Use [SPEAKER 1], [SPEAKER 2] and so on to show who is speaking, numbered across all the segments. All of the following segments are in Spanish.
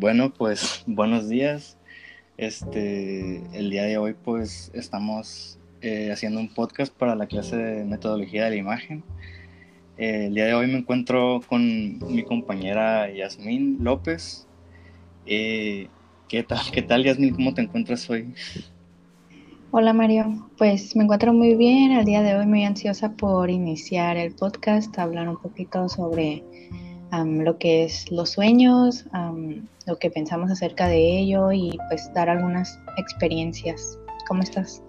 [SPEAKER 1] Bueno, pues buenos días. Este, el día de hoy pues estamos eh, haciendo un podcast para la clase de metodología de la imagen. Eh, el día de hoy me encuentro con mi compañera Yasmín López. Eh, ¿Qué tal, qué tal Yasmín? ¿Cómo te encuentras hoy?
[SPEAKER 2] Hola Mario, pues me encuentro muy bien. El día de hoy muy ansiosa por iniciar el podcast, hablar un poquito sobre lo que es los sueños, lo que pensamos acerca de ello y pues dar algunas experiencias. ¿Cómo estás?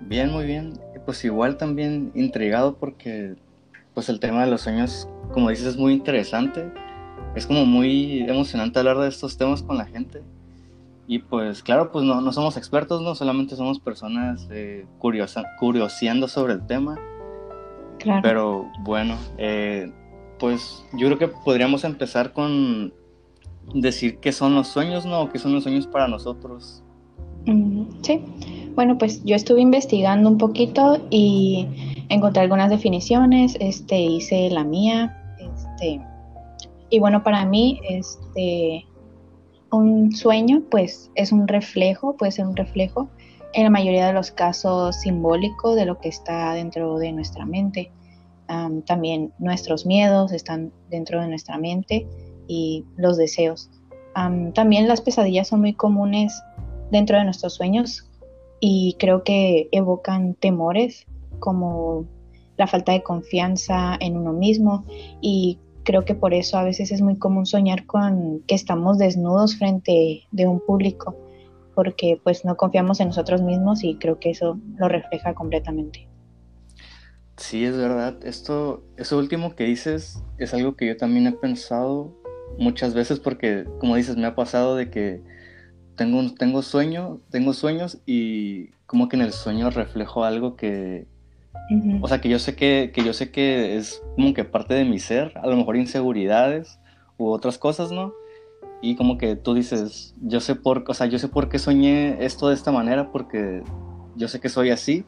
[SPEAKER 1] Bien, muy bien. Pues igual también intrigado porque pues el tema de los sueños, como dices, es muy interesante. Es como muy emocionante hablar de estos temas con la gente. Y pues claro, pues no, no somos expertos, no solamente somos personas eh, curioseando sobre el tema. Claro. Pero bueno, eh, pues yo creo que podríamos empezar con decir qué son los sueños, ¿no? ¿Qué son los sueños para nosotros?
[SPEAKER 2] Sí, bueno, pues yo estuve investigando un poquito y encontré algunas definiciones, este, hice la mía, este, y bueno, para mí, este, un sueño, pues es un reflejo, puede ser un reflejo, en la mayoría de los casos simbólico de lo que está dentro de nuestra mente también nuestros miedos están dentro de nuestra mente y los deseos. también las pesadillas son muy comunes dentro de nuestros sueños y creo que evocan temores como la falta de confianza en uno mismo y creo que por eso a veces es muy común soñar con que estamos desnudos frente de un público porque pues no confiamos en nosotros mismos y creo que eso lo refleja completamente.
[SPEAKER 1] Sí, es verdad. Esto, eso último que dices es algo que yo también he pensado muchas veces porque, como dices, me ha pasado de que tengo, tengo sueño, tengo sueños y como que en el sueño reflejo algo que, o sea, que yo sé que, que yo sé que es como que parte de mi ser, a lo mejor inseguridades u otras cosas, ¿no? Y como que tú dices, yo sé por, o sea, yo sé por qué soñé esto de esta manera porque yo sé que soy así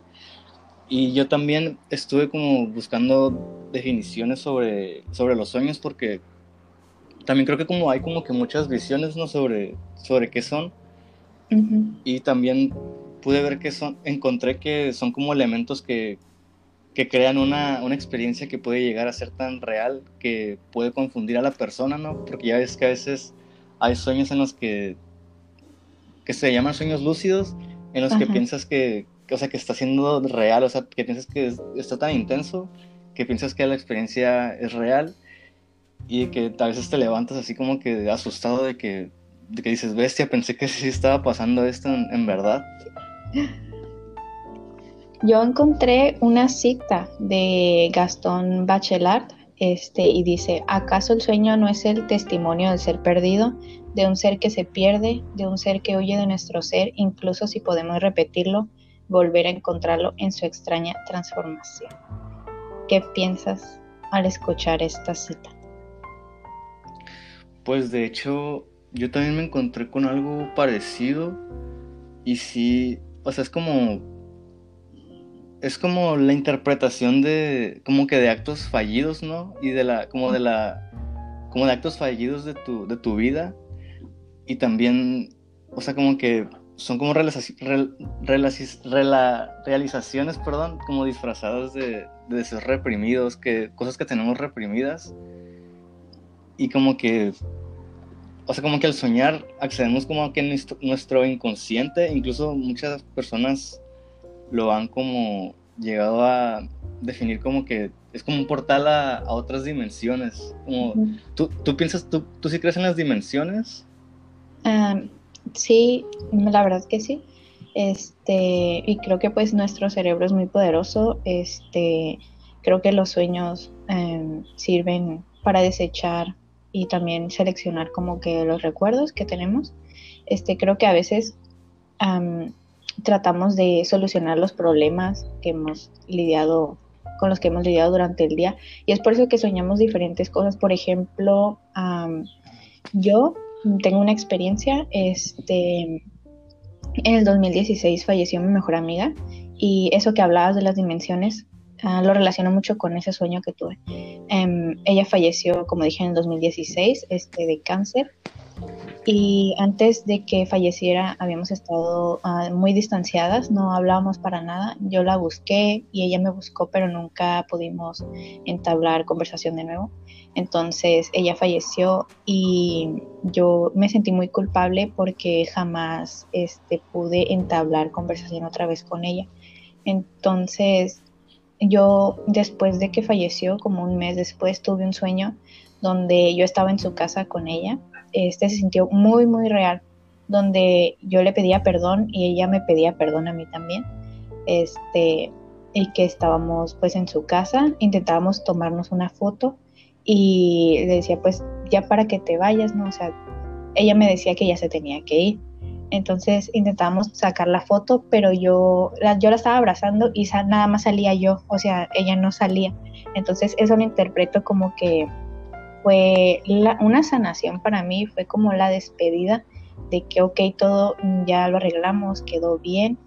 [SPEAKER 1] y yo también estuve como buscando definiciones sobre, sobre los sueños porque también creo que como hay como que muchas visiones ¿no? sobre, sobre qué son. Y también pude ver que son, encontré que son como elementos que, que crean una, una, experiencia que puede llegar a ser tan real que puede confundir a la persona, ¿no? Porque ya ves que a veces hay sueños en los que, que se llaman sueños lúcidos, en los que piensas que, o sea, que está siendo real, o sea, que piensas que está tan intenso, que piensas que la experiencia es real y que a veces te levantas así como que asustado de que, de que dices, bestia, pensé que sí estaba pasando esto en, verdad.
[SPEAKER 2] Yo encontré una cita de Gastón Bachelard este, y dice, ¿acaso el sueño no es el testimonio del ser perdido, de un ser que se pierde, de un ser que huye de nuestro ser, incluso si podemos repetirlo? Volver a encontrarlo en su extraña transformación. ¿Qué piensas al escuchar esta cita?
[SPEAKER 1] Pues de hecho, yo también me encontré con algo parecido y sí, o sea, es como es como la interpretación de como que de actos fallidos, ¿no? Y de la como de la como de actos fallidos de tu de tu vida y también o sea, como que son como realizaciones, perdón, como disfrazadas de, deseos reprimidos, que, cosas que tenemos reprimidas. Y como que, o sea, como que al soñar accedemos como a que nuestro, nuestro inconsciente, incluso muchas personas lo han como llegado a definir como que es como un portal a, otras dimensiones. Como, ¿tú, ¿tú, piensas, tú, tú sí crees en las dimensiones?
[SPEAKER 2] Sí, la verdad que sí. Este, y creo que pues nuestro cerebro es muy poderoso. Este, creo que los sueños em, sirven para desechar y también seleccionar como que los recuerdos que tenemos. Este, creo que a veces tratamos de solucionar los problemas que hemos lidiado con los que hemos lidiado durante el día y es por eso que soñamos diferentes cosas. Por ejemplo, yo tengo una experiencia, este, en el 2016 falleció mi mejor amiga y eso que hablabas de las dimensiones ah, lo relaciono mucho con ese sueño que tuve. Em, ella falleció, como dije, en el 2016 este, de cáncer y antes de que falleciera habíamos estado ah, muy distanciadas, no hablábamos para nada. Yo la busqué y ella me buscó, pero nunca pudimos entablar conversación de nuevo. Entonces ella falleció y yo me sentí muy culpable porque jamás este, pude entablar conversación otra vez con ella. Entonces yo después de que falleció, como un mes después, tuve un sueño donde yo estaba en su casa con ella este se sintió muy, muy real, donde yo le pedía perdón y ella me pedía perdón a mí también. Este, y que estábamos pues en su casa, intentábamos tomarnos una foto y le decía pues ya para que te vayas, ¿no? O sea, ella me decía que ya se tenía que ir. Entonces intentábamos sacar la foto, pero yo la, yo la estaba abrazando y nada más salía yo, o sea, ella no salía. Entonces eso lo interpreto como que fue una sanación para mí, fue como la despedida de que, ok, todo ya lo arreglamos, quedó bien,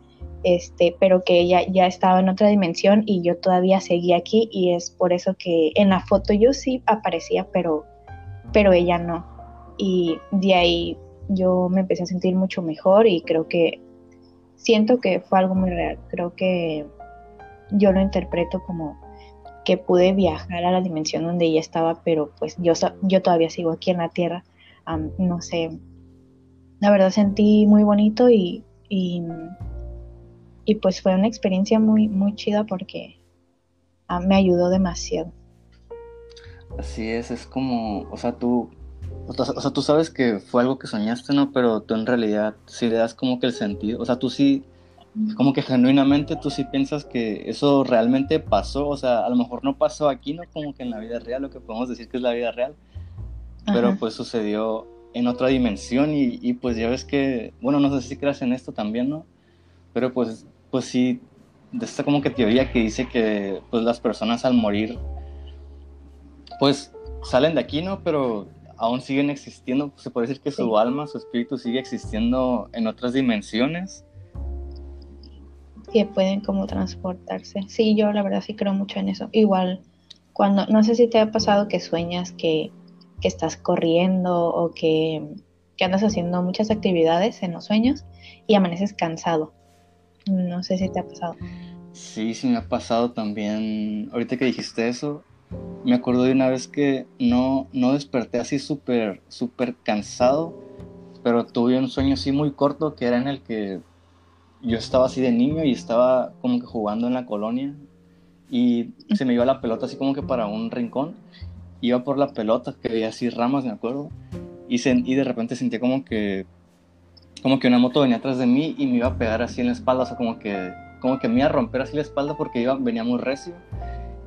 [SPEAKER 2] este, pero que ella ya estaba en otra dimensión y yo todavía seguía aquí y es por eso que en la foto yo sí aparecía, pero, pero ella no. Y de ahí yo me empecé a sentir mucho mejor y creo que siento que fue algo muy real, creo que yo lo interpreto como que pude viajar a la dimensión donde ella estaba, pero pues yo, yo todavía sigo aquí en la Tierra. no sé, la verdad sentí muy bonito y, pues fue una experiencia muy, muy chida porque me ayudó demasiado.
[SPEAKER 1] Así es, es como, o sea, tú, o sea, tú sabes que fue algo que soñaste, ¿no? Pero tú en realidad sí le das como que el sentido, o sea, tú sí como que genuinamente tú sí piensas que eso realmente pasó, o sea, a lo mejor no pasó aquí, ¿no? Como que en la vida real, lo que podemos decir que es la vida real, pero pues sucedió en otra dimensión y, pues ya ves que, bueno, no sé si creas en esto también, ¿no? Pero pues, pues sí, de esta como que teoría que dice que pues las personas al morir, pues salen de aquí, ¿no? Pero aún siguen existiendo, se puede decir que su alma, su espíritu sigue existiendo en otras dimensiones
[SPEAKER 2] que pueden como transportarse. Sí, yo la verdad sí creo mucho en eso. Igual, cuando, no sé si te ha pasado que sueñas que, estás corriendo o que, andas haciendo muchas actividades en los sueños y amaneces cansado. No sé si te ha pasado.
[SPEAKER 1] Sí, sí me ha pasado también. Ahorita que dijiste eso, me acuerdo de una vez que no, no desperté así súper, súper cansado, pero tuve un sueño así muy corto que era en el que yo estaba así de niño y estaba como que jugando en la colonia y se me iba la pelota así como que para un rincón. Iba por la pelota, que veía así ramas, me acuerdo, y, y de repente sentía como que como que una moto venía atrás de mí y me iba a pegar así en la espalda, o sea, como que, como que me iba a romper así la espalda porque iba, venía muy recio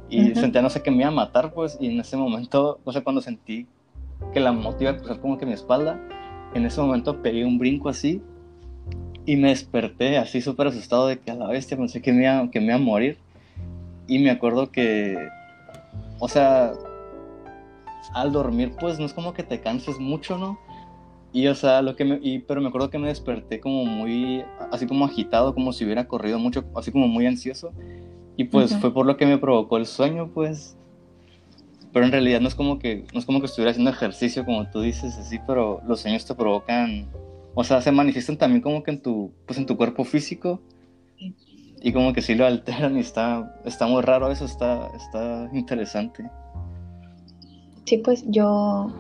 [SPEAKER 1] y sentía, no sé, que me iba a matar, pues, y en ese momento, o sea, cuando sentí que la moto iba a cruzar como que mi espalda, en ese momento pegué un brinco así y me desperté así súper asustado de que a la bestia pensé que me, iba, que me iba a morir. Y me acuerdo que, o sea, al dormir pues no es como que te canses mucho, ¿no? Y o sea, lo que me, y, pero me acuerdo que me desperté como muy, así como agitado, como si hubiera corrido mucho, así como muy ansioso. Y pues fue por lo que me provocó el sueño, pues. Pero en realidad no es como que, no es como que estuviera haciendo ejercicio, como tú dices, así, pero los sueños te provocan o sea, se manifiestan también como que en tu, pues en tu cuerpo físico y como que sí lo alteran y está, está muy raro eso, está, está interesante.
[SPEAKER 2] Sí, pues yo,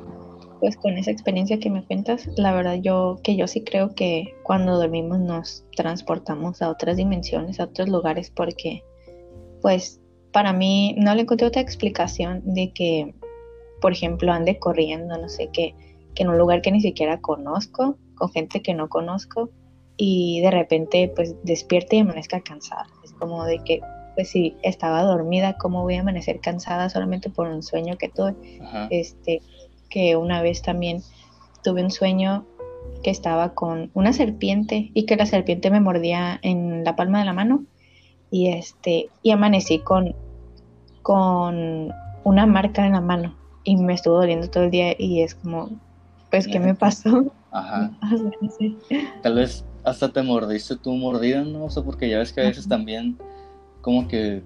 [SPEAKER 2] pues con esa experiencia que me cuentas, la verdad yo, que yo sí creo que cuando dormimos nos transportamos a otras dimensiones, a otros lugares, porque pues para mí no le encontré otra explicación de que, por ejemplo, ande corriendo, no sé qué, que en un lugar que ni siquiera conozco con gente que no conozco y de repente pues despierte y amanezca cansada. Es como de que pues si estaba dormida, ¿cómo voy a amanecer cansada solamente por un sueño que tuve? Este, que una vez también tuve un sueño que estaba con una serpiente y que la serpiente me mordía en la palma de la mano y este y amanecí con con una marca en la mano y me estuvo doliendo todo el día y es como pues qué me pasó Ajá.
[SPEAKER 1] Tal vez hasta te mordiste tú mordida, ¿no? O sea, porque ya ves que a veces también como que,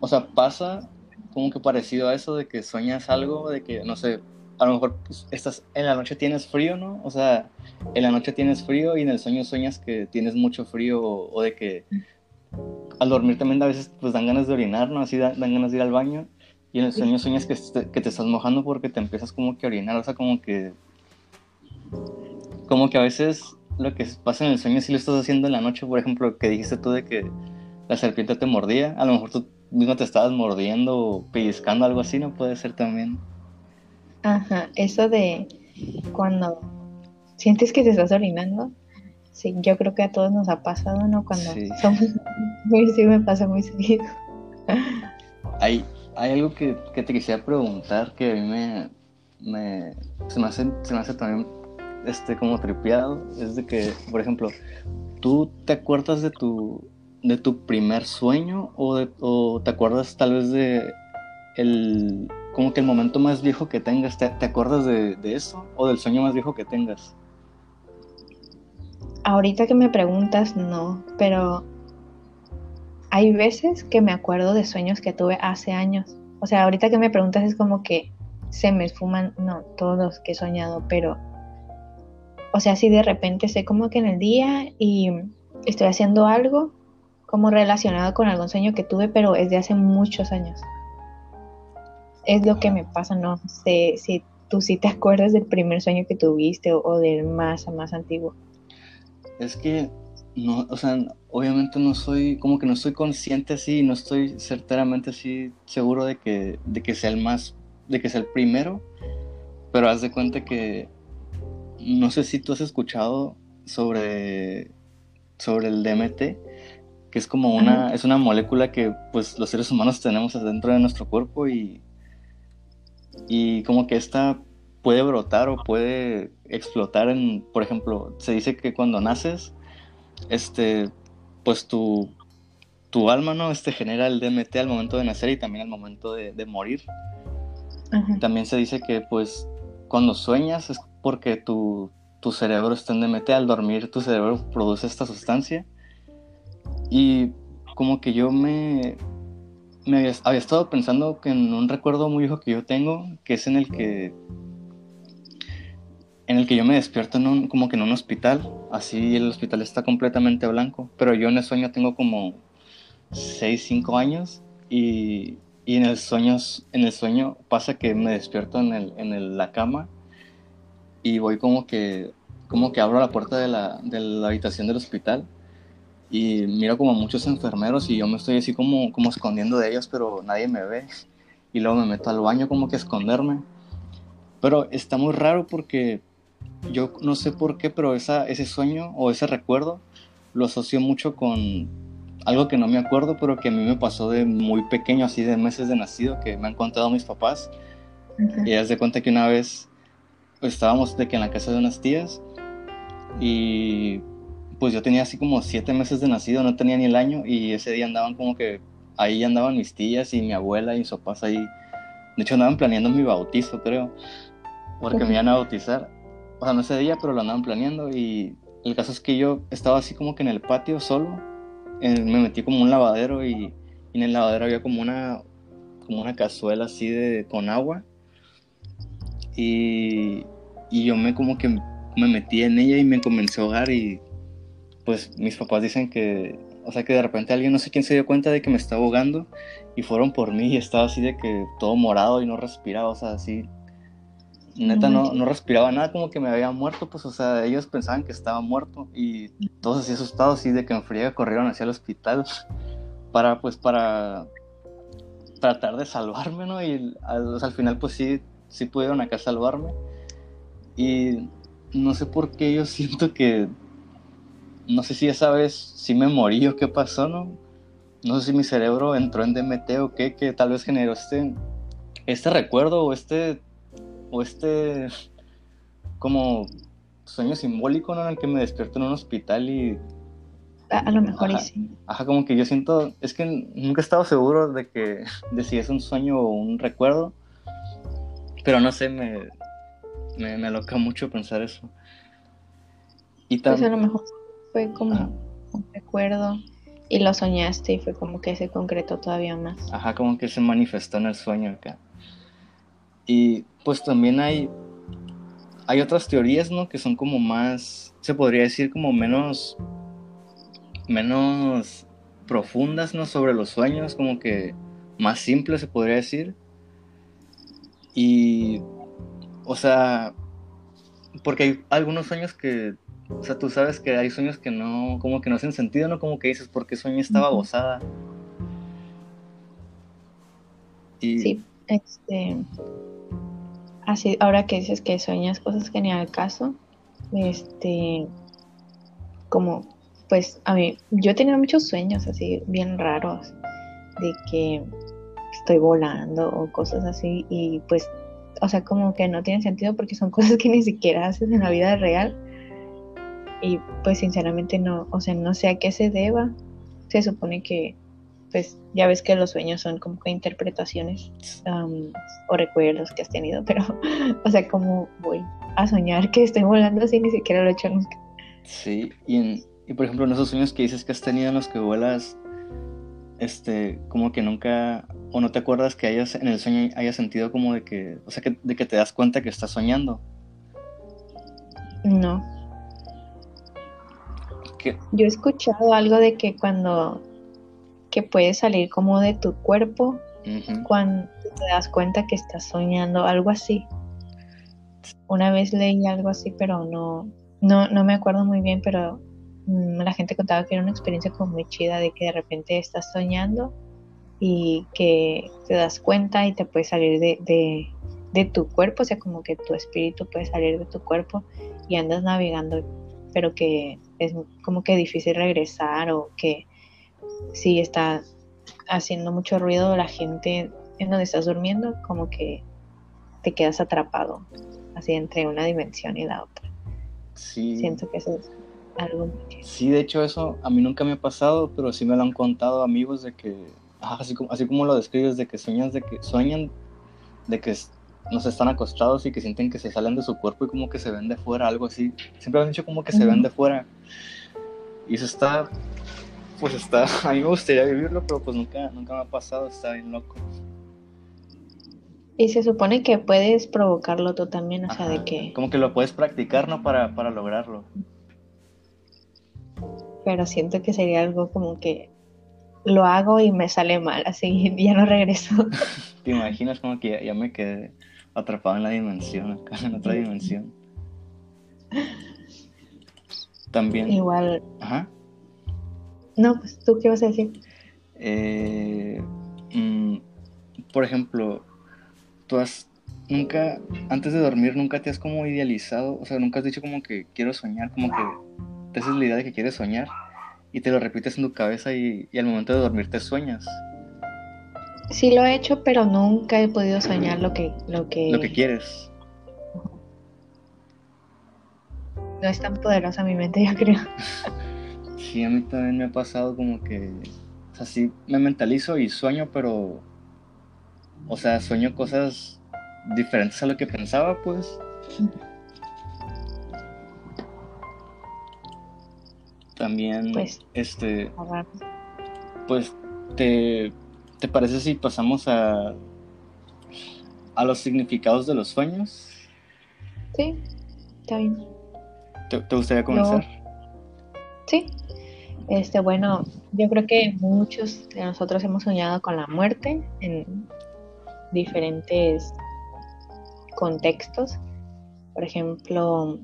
[SPEAKER 1] o sea, pasa como que parecido a eso de que sueñas algo, de que, no sé, a lo mejor pues, estás, en la noche tienes frío, ¿no? O sea, en la noche tienes frío y en el sueño sueñas que tienes mucho frío o, de que al dormir también a veces pues dan ganas de orinar, ¿no? Así dan, ganas de ir al baño y en el sueño sueñas que que te estás mojando porque te empiezas como que a orinar, o sea, como que como que a veces lo que pasa en el sueño si lo estás haciendo en la noche, por ejemplo, que dijiste tú de que la serpiente te mordía, a lo mejor tú mismo te estabas mordiendo o pellizcando, algo así, ¿no? Puede ser también.
[SPEAKER 2] Ajá, eso de cuando sientes que te estás orinando, sí, yo creo que a todos nos ha pasado, ¿no? Cuando somos... Sí, me pasa muy seguido.
[SPEAKER 1] Hay, hay algo que, que, te quisiera preguntar que a mí me, me, se, me hace, se me hace también este, como tripeado, es de que, por ejemplo, ¿tú te acuerdas de tu, de tu primer sueño o, te acuerdas tal vez de el como que el momento más viejo que tengas, ¿te, acuerdas de, eso o del sueño más viejo que tengas?
[SPEAKER 2] Ahorita que me preguntas, no, pero hay veces que me acuerdo de sueños que tuve hace años. O sea, ahorita que me preguntas es como que se me esfuman, no, todos que he soñado, pero, o sea, si de repente sé como que en el día y estoy haciendo algo como relacionado con algún sueño que tuve, pero es de hace muchos años. Es lo que me pasa, no sé si tú sí te acuerdas del primer sueño que tuviste o, del más, más antiguo.
[SPEAKER 1] Es que, no, o sea, obviamente no soy, como que no soy consciente así, no estoy certeramente así seguro de que, de que sea el más, de que sea el primero, pero haz de cuenta que, no sé si tú has escuchado sobre, sobre el DMT, que es como una, es una molécula que pues los seres humanos tenemos adentro de nuestro cuerpo y, y como que esta puede brotar o puede explotar en, por ejemplo, se dice que cuando naces, este, pues tu, tu alma, ¿no? Este genera el DMT al momento de nacer y también al momento de, morir. También se dice que pues cuando sueñas es porque tu, tu cerebro está en DMT, al dormir tu cerebro produce esta sustancia y como que yo me, había, estado pensando que en un recuerdo muy viejo que yo tengo, que es en el que en el que yo me despierto en un, como que en un hospital, así el hospital está completamente blanco, pero yo en el sueño tengo como 6, 5 años y, y, en, el sueño, en el sueño pasa que me despierto en, el, en la cama y voy como que, como que abro la puerta de la, de la habitación del hospital y miro como muchos enfermeros y yo me estoy así como, como escondiendo de ellos, pero nadie me ve. Y luego me meto al baño como que a esconderme. Pero está muy raro porque yo no sé por qué, pero esa, ese sueño o ese recuerdo lo asocio mucho con algo que no me acuerdo, pero que a mí me pasó de muy pequeño, así de meses de nacido, que me han contado mis papás. Y ya de cuenta que una vez estábamos de que en la casa de unas tías y pues yo tenía así como siete meses de nacido, no tenía ni el año y ese día andaban como que ahí andaban mis tías y mi abuela y mis papás ahí. De hecho andaban planeando mi bautizo, creo, porque me iban a bautizar. O sea, no ese día, pero lo andaban planeando y el caso es que yo estaba así como que en el patio solo, me metí como un lavadero y, en el lavadero había como una, como una cazuela así de, con agua y, y yo me como que me metí en ella y me comencé a ahogar y pues mis papás dicen que, o sea, que de repente alguien, no sé quién se dio cuenta de que me estaba ahogando y fueron por mí y estaba así de que todo morado y no respiraba, o sea, así, neta no, no respiraba nada, como que me había muerto, pues, o sea, ellos pensaban que estaba muerto y todos así asustados, así de que en corrieron hacia el hospital para, pues, para tratar de salvarme, ¿no? Y al, al final, pues sí, sí pudieron acá salvarme y no sé por qué yo siento que no sé si esa vez sí me morí o qué pasó, ¿no? No sé si mi cerebro entró en DMT o qué, que tal vez generó este, este recuerdo o este, o este, como sueño simbólico, ¿no? En el que me despierto en un hospital y...
[SPEAKER 2] A, lo mejor sí.
[SPEAKER 1] Ajá, como que yo siento, es que nunca he estado seguro de que, de si es un sueño o un recuerdo, pero no sé, me, me, me aloca mucho pensar eso.
[SPEAKER 2] Y pues a lo mejor fue como un recuerdo y lo soñaste y fue como que se concretó todavía más.
[SPEAKER 1] Ajá, como que se manifestó en el sueño acá. Y pues también hay, hay otras teorías, ¿no? Que son como más, se podría decir como menos, menos profundas, ¿no? Sobre los sueños, como que más simples, se podría decir. Y, o sea, porque hay algunos sueños que, o sea, tú sabes que hay sueños que no, como que no hacen sentido, ¿no? Como que dices, ¿por qué sueño estaba gozada?
[SPEAKER 2] Sí, este, así, ahora que dices que sueñas cosas que ni al caso, este, como, pues, a mí, yo he tenido muchos sueños así, bien raros, de que estoy volando o cosas así, y pues, o sea, como que no tienen sentido porque son cosas que ni siquiera haces en la vida real, y pues, sinceramente, no, o sea, no sé a qué se deba, se supone que pues ya ves que los sueños son como que interpretaciones o recuerdos que has tenido, pero, o sea, como voy a soñar que estoy volando así, ni siquiera lo he hecho nunca.
[SPEAKER 1] Sí, y, y por ejemplo, en esos sueños que dices que has tenido en los que vuelas, este, como que nunca, o no te acuerdas que hayas, en el sueño hayas sentido como de que, o sea, que, de que te das cuenta que estás soñando.
[SPEAKER 2] No. Yo he escuchado algo de que cuando que puede salir como de tu cuerpo cuando te das cuenta que estás soñando, algo así. Una vez leí algo así, pero no, no, no me acuerdo muy bien, pero mm, la gente contaba que era una experiencia como muy chida de que de repente estás soñando y que te das cuenta y te puede salir de, de, de tu cuerpo, o sea, como que tu espíritu puede salir de tu cuerpo y andas navegando, pero que es como que difícil regresar o que si está haciendo mucho ruido la gente en donde estás durmiendo, como que te quedas atrapado, así entre una dimensión y la otra.
[SPEAKER 1] Sí.
[SPEAKER 2] Siento que eso es algo.
[SPEAKER 1] Sí, de hecho eso a mí nunca me ha pasado, pero sí me lo han contado amigos de que, así, como, así como lo describes, de que sueñas, de que sueñan, de que no se están acostados y que sienten que se salen de su cuerpo y como que se ven de fuera, algo así. Siempre han dicho como que se ven de fuera. Y eso está pues está, a mí me gustaría vivirlo, pero pues nunca, nunca me ha pasado, está bien loco.
[SPEAKER 2] Y se supone que puedes provocarlo tú también, o sea, de que...
[SPEAKER 1] Como que lo puedes practicar, ¿no? Para, para lograrlo.
[SPEAKER 2] Pero siento que sería algo como que lo hago y me sale mal, así ya no regreso.
[SPEAKER 1] ¿Te imaginas como que ya, me quedé atrapado en la dimensión, acá, en otra dimensión? También.
[SPEAKER 2] Igual.
[SPEAKER 1] Ajá.
[SPEAKER 2] No, pues tú qué vas a decir.
[SPEAKER 1] Eh, mm, por ejemplo, tú has nunca, antes de dormir, nunca te has como idealizado, o sea, nunca has dicho como que quiero soñar, como que te haces la idea de que quieres soñar y te lo repites en tu cabeza y, al momento de dormir te sueñas.
[SPEAKER 2] Sí lo he hecho, pero nunca he podido soñar lo que... Lo que,
[SPEAKER 1] lo que quieres.
[SPEAKER 2] No es tan poderosa mi mente, yo creo.
[SPEAKER 1] Sí, a mí también me ha pasado como que, o sea, sí me mentalizo y sueño, pero, o sea, sueño cosas diferentes a lo que pensaba, pues. También, pues, este, pues, te, ¿te parece si pasamos a, a los significados de los sueños?
[SPEAKER 2] Sí, está bien.
[SPEAKER 1] ¿Te, gustaría comenzar?
[SPEAKER 2] Sí. Este, bueno, yo creo que muchos de nosotros hemos soñado con la muerte en diferentes contextos. Por ejemplo,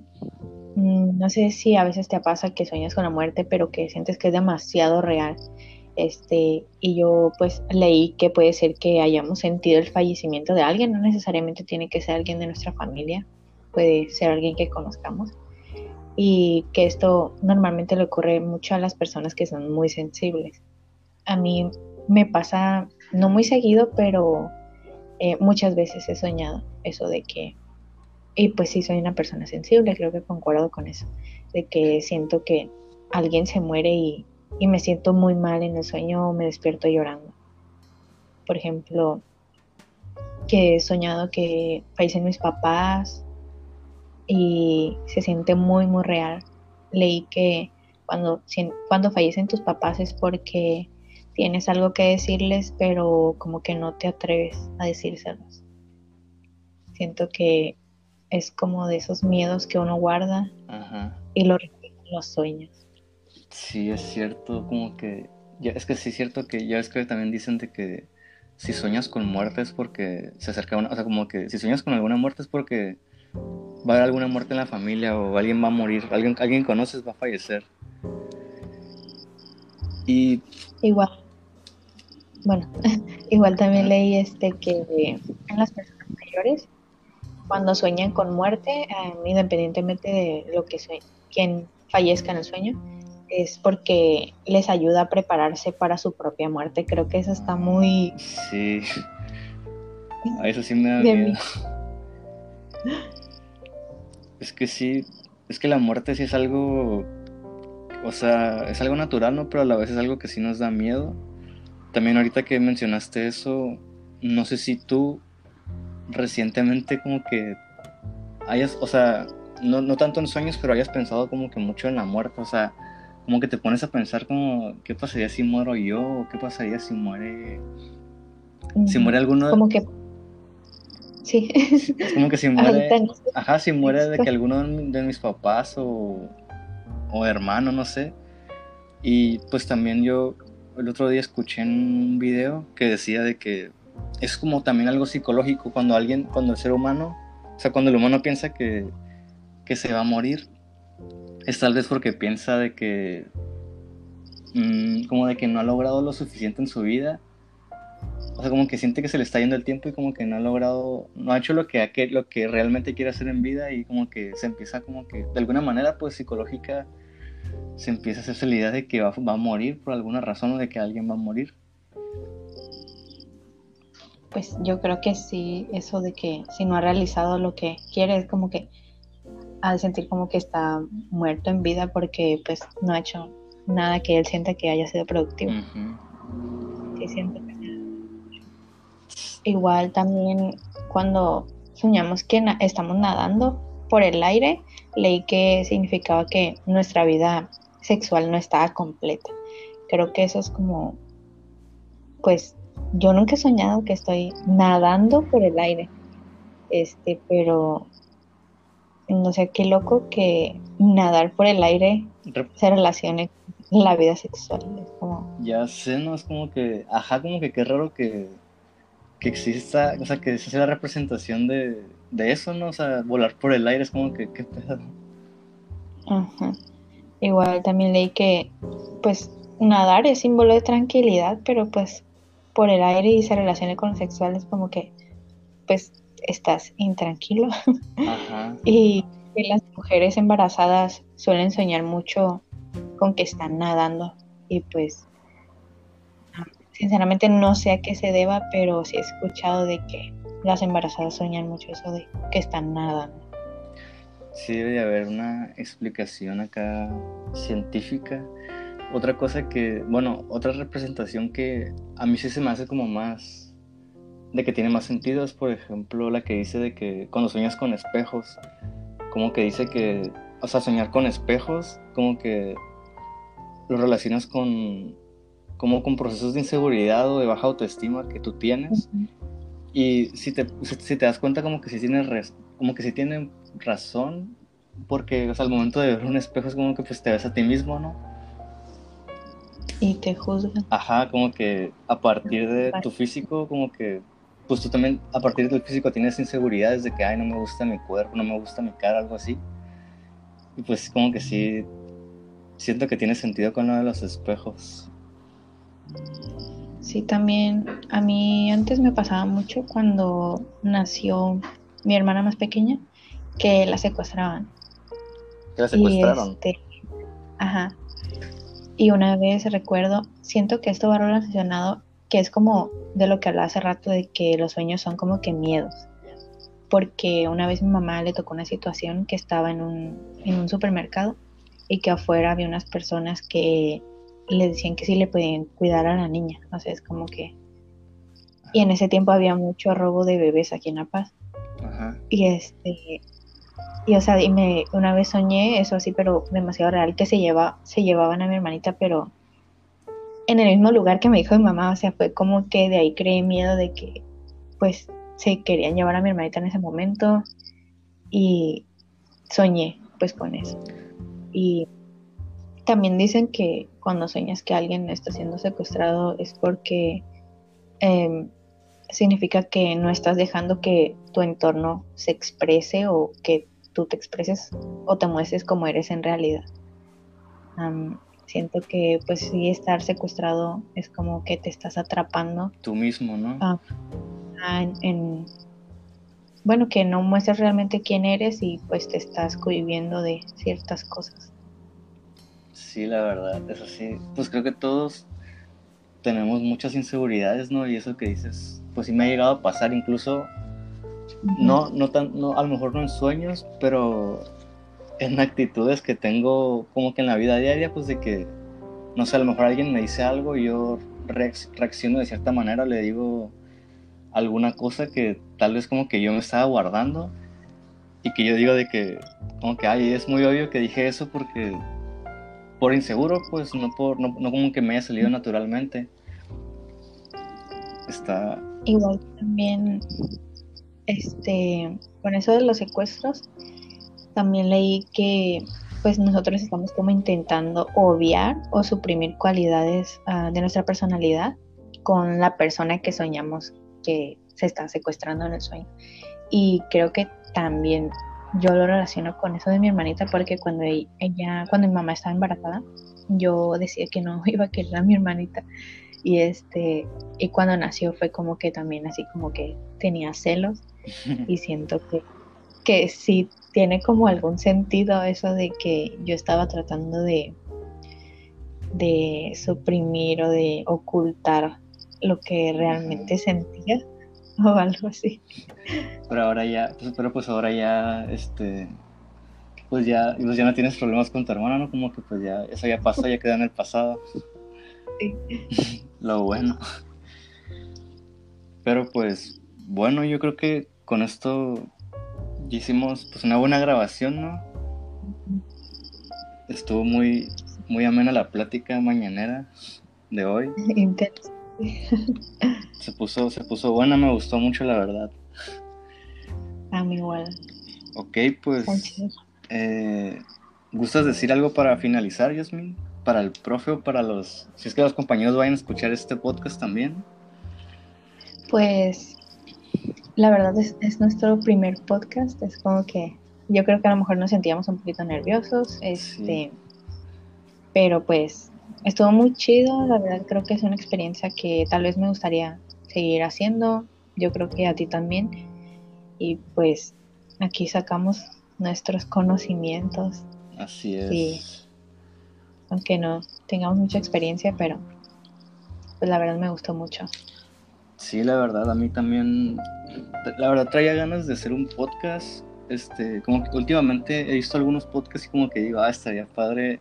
[SPEAKER 2] mm, no sé si a veces te pasa que sueñas con la muerte, pero que sientes que es demasiado real. Este, y yo pues leí que puede ser que hayamos sentido el fallecimiento de alguien, no necesariamente tiene que ser alguien de nuestra familia, puede ser alguien que conozcamos y que esto normalmente le ocurre mucho a las personas que son muy sensibles. A mí me pasa no muy seguido, pero eh, muchas veces he soñado eso de que, y pues sí soy una persona sensible, creo que concuerdo con eso, de que siento que alguien se muere y, y me siento muy mal en el sueño o me despierto llorando. Por ejemplo, que he soñado que fallecen mis papás y se siente muy, muy real. Leí que cuando, cuando fallecen tus papás es porque tienes algo que decirles, pero como que no te atreves a decírselos. siento que es como de esos miedos que uno guarda y lo los sueños.
[SPEAKER 1] Sí, es cierto, como que, ya, es que sí es cierto que ya es que también dicen de que si sueñas con muerte es porque se acerca una, o sea, como que si sueñas con alguna muerte es porque va a haber alguna muerte en la familia o alguien va a morir, alguien, alguien conoces va a fallecer. Y...
[SPEAKER 2] Igual. Bueno, igual también leí este que en las personas mayores cuando sueñan con muerte, eh, independientemente de lo que sea, quien fallezca en el sueño, es porque les ayuda a prepararse para su propia muerte. Creo que eso está muy...
[SPEAKER 1] Sí. A eso sí me da miedo. Es que sí, es que la muerte sí es algo, o sea, es algo natural, ¿no? Pero a la vez es algo que sí nos da miedo. También ahorita que mencionaste eso, no sé si tú recientemente como que hayas, o sea, no, no tanto en sueños, pero hayas pensado como que mucho en la muerte, o sea, como que te pones a pensar como, ¿qué pasaría si muero yo? ¿Qué pasaría si muere, si muere alguno?
[SPEAKER 2] Como que... Sí.
[SPEAKER 1] Es como que si muere... Ajá, si muere de que alguno de mis papás o, o hermano, no sé. Y pues también yo el otro día escuché en un video que decía de que es como también algo psicológico cuando alguien, cuando el ser humano, o sea, cuando el humano piensa que, que se va a morir, es tal vez porque piensa de que, mm, como de que no ha logrado lo suficiente en su vida, o sea, como que siente que se le está yendo el tiempo y como que no ha logrado, no ha hecho lo que, lo que realmente quiere hacer en vida y como que se empieza como que, de alguna manera, pues psicológica, se empieza a hacerse la idea de que va, va a morir por alguna razón o de que alguien va a morir.
[SPEAKER 2] Pues yo creo que sí, eso de que si no ha realizado lo que quiere, es como que de sentir como que está muerto en vida porque pues no ha hecho nada que él sienta que haya sido productivo. Sí, siento que Igual también cuando soñamos que estamos nadando por el aire, leí que significaba que nuestra vida sexual no estaba completa. Creo que eso es como, pues yo nunca he soñado que estoy nadando por el aire. Este, pero no sé qué loco que nadar por el aire se relacione con la vida sexual.
[SPEAKER 1] Ya sé, ¿no? Es como que, ajá, como que qué raro que, que exista, o sea, que esa sea la representación de, de eso, ¿no? O sea, volar por el aire es como que, qué pedo.
[SPEAKER 2] Ajá. Igual también leí que, pues, nadar es símbolo de tranquilidad, pero pues por el aire y se relacione con lo sexual es como que pues estás intranquilo. y las mujeres embarazadas suelen soñar mucho con que están nadando y pues sinceramente no sé a qué se deba, pero sí he escuchado de que las embarazadas sueñan mucho eso de que están nadando.
[SPEAKER 1] Sí, debe haber una explicación acá científica otra cosa que, bueno, otra representación que a mí sí se me hace como más, de que tiene más sentido es, por ejemplo, la que dice de que cuando sueñas con espejos, como que dice que, o sea, soñar con espejos, como que lo relacionas con, como con procesos de inseguridad o de baja autoestima que tú tienes. Y si te, si te das cuenta como que si tienes, como que si tienen razón, porque o sea, al momento de ver un espejo es como que pues te ves a ti mismo, ¿no?
[SPEAKER 2] Y te juzgan.
[SPEAKER 1] Ajá, como que a partir de tu físico, como que, pues tú también a partir de tu físico tienes inseguridades de que, ay, no me gusta mi cuerpo, no me gusta mi cara, algo así. Y pues como que sí, siento que tiene sentido con lo de los espejos.
[SPEAKER 2] Sí, también a mí antes me pasaba mucho cuando nació mi hermana más pequeña, que la secuestraban.
[SPEAKER 1] ¿Que la secuestraron?
[SPEAKER 2] Este, ajá. Y una vez recuerdo, siento que esto va relacionado, que es como de lo que hablaba hace rato, de que los sueños son como que miedos. Porque una vez mi mamá le tocó una situación que estaba en un, en un supermercado y que afuera había unas personas que le decían que sí le podían cuidar a la niña. O sea, es como que... Y en ese tiempo había mucho robo de bebés aquí en La Paz. Ajá. Y este y o sea, y me, una vez soñé eso así, pero demasiado real, que se, lleva, se llevaban a mi hermanita, pero en el mismo lugar que me dijo mi mamá, o sea, fue como que de ahí creé miedo de que, pues, se querían llevar a mi hermanita en ese momento y soñé pues con eso. Y también dicen que cuando sueñas que alguien está siendo secuestrado es porque em, significa que no estás dejando que tu entorno se exprese o que tú te expreses o te muestres como eres en realidad. Siento que pues sí estar secuestrado es como que te estás atrapando.
[SPEAKER 1] Tú mismo, ¿no?
[SPEAKER 2] Ah, en, bueno, que no muestras realmente quién eres y pues te estás cohibiendo de ciertas cosas.
[SPEAKER 1] Sí, la verdad, eso sí. Pues creo que todos tenemos muchas inseguridades, ¿no? Y eso que dices, pues sí me ha llegado a pasar, incluso, no, no tan, no, a lo mejor no en sueños, pero en actitudes que tengo como que en la vida diaria, pues de que, no sé, a lo mejor alguien me dice algo y yo reacciono de cierta manera, le digo alguna cosa que tal vez como que yo me estaba guardando y que yo digo de que, como que, ay, es muy obvio que dije eso porque por inseguro, pues no por no, como que me haya salido naturalmente. Está
[SPEAKER 2] igual también este con eso de los secuestros también leí que pues nosotros estamos como intentando obviar o suprimir cualidades ah, de nuestra personalidad con la persona que soñamos que se está secuestrando en el sueño. Y creo que también yo lo relaciono con eso de mi hermanita porque cuando ella, cuando mi mamá estaba embarazada, yo decía que no iba a querer a mi hermanita y este y cuando nació fue como que también así como que tenía celos y siento que que sí tiene como algún sentido eso de que yo estaba tratando de de suprimir o de ocultar lo que realmente sentía o algo así.
[SPEAKER 1] Pero ahora ya, pues, pero pues ahora ya, este, pues ya, pues ya no tienes problemas con tu hermana, ¿no? Como que pues ya, eso ya pasó, ya queda en el pasado. Sí. Lo bueno. Pero pues, bueno, yo creo que con esto hicimos pues una buena grabación, ¿no? Estuvo muy, muy amena la plática mañanera de hoy. Intenso. Se puso, se puso buena, me gustó mucho la verdad.
[SPEAKER 2] A mí igual.
[SPEAKER 1] Ok, pues. Eh, ¿Gustas decir algo para finalizar, Yasmin? Para el profe o para los. Si es que los compañeros vayan a escuchar este podcast también.
[SPEAKER 2] Pues. La verdad es, es nuestro primer podcast. Es como que. Yo creo que a lo mejor nos sentíamos un poquito nerviosos. Este. Pero pues estuvo muy chido, la verdad creo que es una experiencia que tal vez me gustaría seguir haciendo, yo creo que a ti también. Y pues aquí sacamos nuestros conocimientos.
[SPEAKER 1] Así es.
[SPEAKER 2] aunque no tengamos mucha experiencia, pero pues la verdad me gustó mucho.
[SPEAKER 1] Sí, la verdad, a mí también, la verdad traía ganas de hacer un podcast. Este, como que últimamente he visto algunos podcasts y como que digo, ah, estaría padre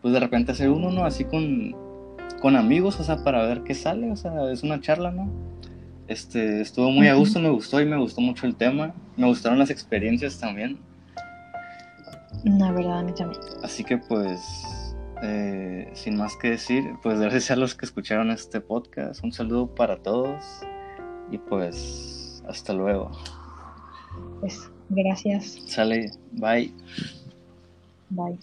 [SPEAKER 1] pues de repente hacer uno, ¿no? Así con, con amigos, o sea, para ver qué sale, o sea, es una charla, ¿no? Este, estuvo muy a gusto, me gustó y me gustó mucho el tema, me gustaron las experiencias también.
[SPEAKER 2] La verdad, a mí también.
[SPEAKER 1] Así que pues, eh, sin más que decir, pues gracias a los que escucharon este podcast, un saludo para todos y pues hasta luego.
[SPEAKER 2] Pues gracias.
[SPEAKER 1] Sale, bye.
[SPEAKER 2] Bye.